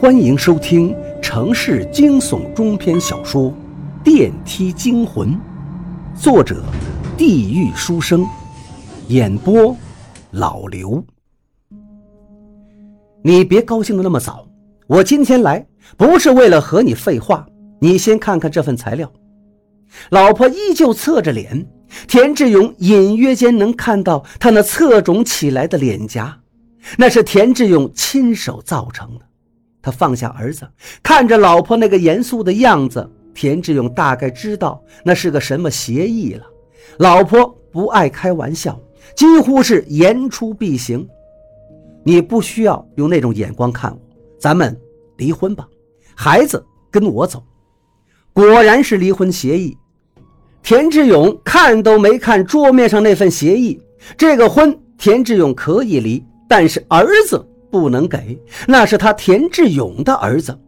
欢迎收听城市惊悚中篇小说《电梯惊魂》，作者：地狱书生，演播：老刘。你别高兴的那么早，我今天来不是为了和你废话。你先看看这份材料。老婆依旧侧着脸，田志勇隐约间能看到他那侧肿起来的脸颊，那是田志勇亲手造成的。他放下儿子，看着老婆那个严肃的样子，田志勇大概知道那是个什么协议了。老婆不爱开玩笑，几乎是言出必行。你不需要用那种眼光看我，咱们离婚吧，孩子跟我走。果然是离婚协议。田志勇看都没看桌面上那份协议，这个婚田志勇可以离，但是儿子不能给，那是他田志勇的儿子。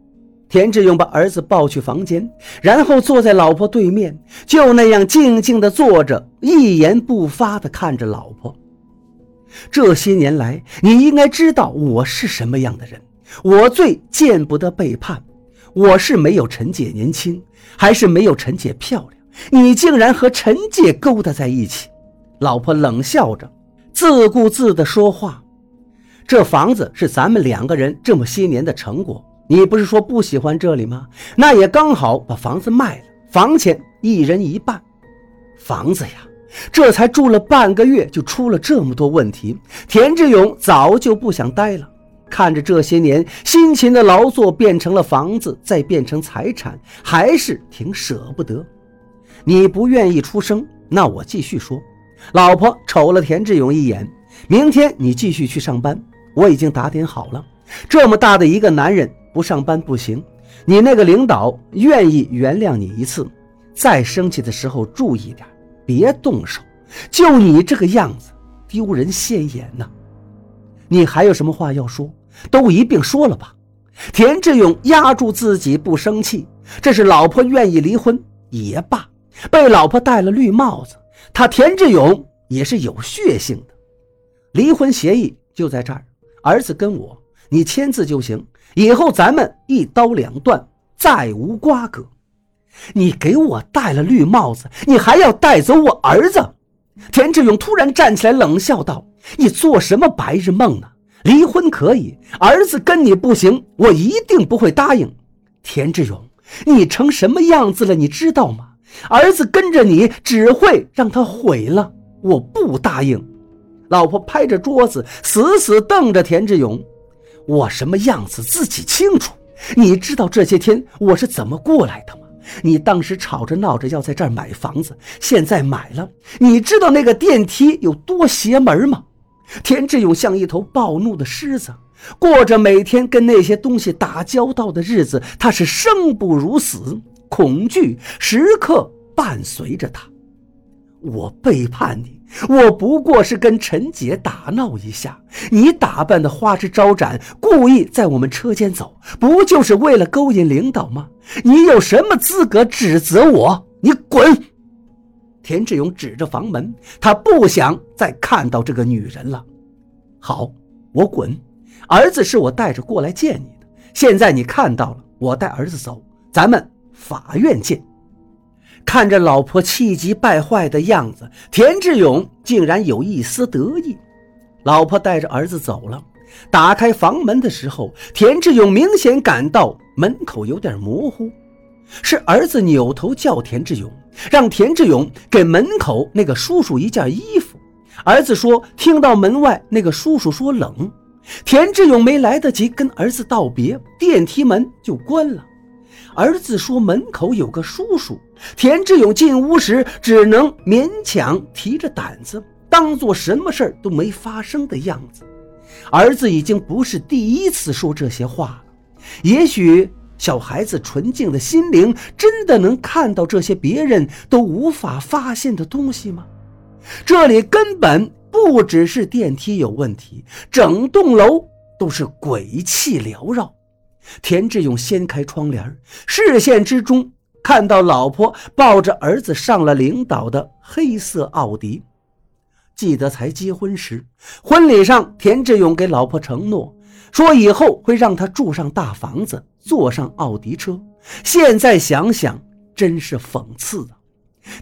田志勇把儿子抱去房间，然后坐在老婆对面，就那样静静地坐着，一言不发地看着老婆。这些年来，你应该知道我是什么样的人，我最见不得背叛。我是没有陈姐年轻，还是没有陈姐漂亮？你竟然和陈姐勾搭在一起！老婆冷笑着，自顾自地说话。这房子是咱们两个人这么些年的成果。你不是说不喜欢这里吗？那也刚好把房子卖了，房钱一人一半。房子呀，这才住了半个月就出了这么多问题。田志勇早就不想待了。看着这些年辛勤的劳作变成了房子，再变成财产，还是挺舍不得。你不愿意出声，那我继续说。老婆瞅了田志勇一眼，明天你继续去上班，我已经打点好了。这么大的一个男人不上班不行。你那个领导愿意原谅你一次，再生气的时候注意点，别动手。就你这个样子，丢人现眼呐！你还有什么话要说？都一并说了吧。田志勇压住自己不生气，这是老婆愿意离婚也罢，被老婆戴了绿帽子，他田志勇也是有血性的。离婚协议就在这儿，儿子跟我，你签字就行，以后咱们一刀两断，再无瓜葛。你给我戴了绿帽子，你还要带走我儿子？田志勇突然站起来，冷笑道：“你做什么白日梦呢？”离婚可以，儿子跟你不行，我一定不会答应。田志勇，你成什么样子了？你知道吗？儿子跟着你只会让他毁了。我不答应。老婆拍着桌子，死死瞪着田志勇。我什么样子自己清楚。你知道这些天我是怎么过来的吗？你当时吵着闹着要在这儿买房子，现在买了。你知道那个电梯有多邪门吗？田志勇像一头暴怒的狮子，过着每天跟那些东西打交道的日子。他是生不如死，恐惧时刻伴随着他。我背叛你，我不过是跟陈姐打闹一下。你打扮的花枝招展，故意在我们车间走，不就是为了勾引领导吗？你有什么资格指责我？你滚！田志勇指着房门，他不想再看到这个女人了。好，我滚。儿子是我带着过来见你的，现在你看到了，我带儿子走，咱们法院见。看着老婆气急败坏的样子，田志勇竟然有一丝得意。老婆带着儿子走了，打开房门的时候，田志勇明显感到门口有点模糊，是儿子扭头叫田志勇。让田志勇给门口那个叔叔一件衣服。儿子说听到门外那个叔叔说冷，田志勇没来得及跟儿子道别，电梯门就关了。儿子说门口有个叔叔。田志勇进屋时只能勉强提着胆子，当做什么事儿都没发生的样子。儿子已经不是第一次说这些话了，也许。小孩子纯净的心灵真的能看到这些别人都无法发现的东西吗？这里根本不只是电梯有问题，整栋楼都是鬼气缭绕。田志勇掀开窗帘，视线之中看到老婆抱着儿子上了领导的黑色奥迪。记得才结婚时，婚礼上田志勇给老婆承诺，说以后会让他住上大房子，坐上奥迪车。现在想想，真是讽刺啊！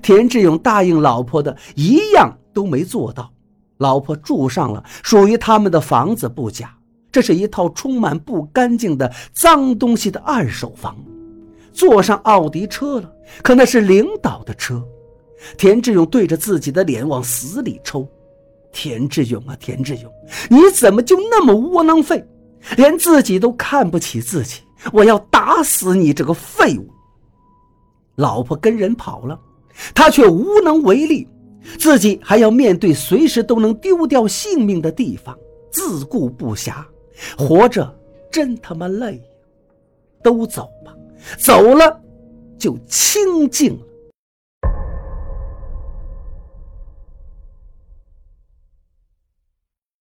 田志勇答应老婆的一样都没做到。老婆住上了属于他们的房子不假，这是一套充满不干净的脏东西的二手房。坐上奥迪车了，可那是领导的车。田志勇对着自己的脸往死里抽。田志勇啊，田志勇，你怎么就那么窝囊废，连自己都看不起自己？我要打死你这个废物！老婆跟人跑了，他却无能为力，自己还要面对随时都能丢掉性命的地方，自顾不暇，活着真他妈累。都走吧，走了就清净了。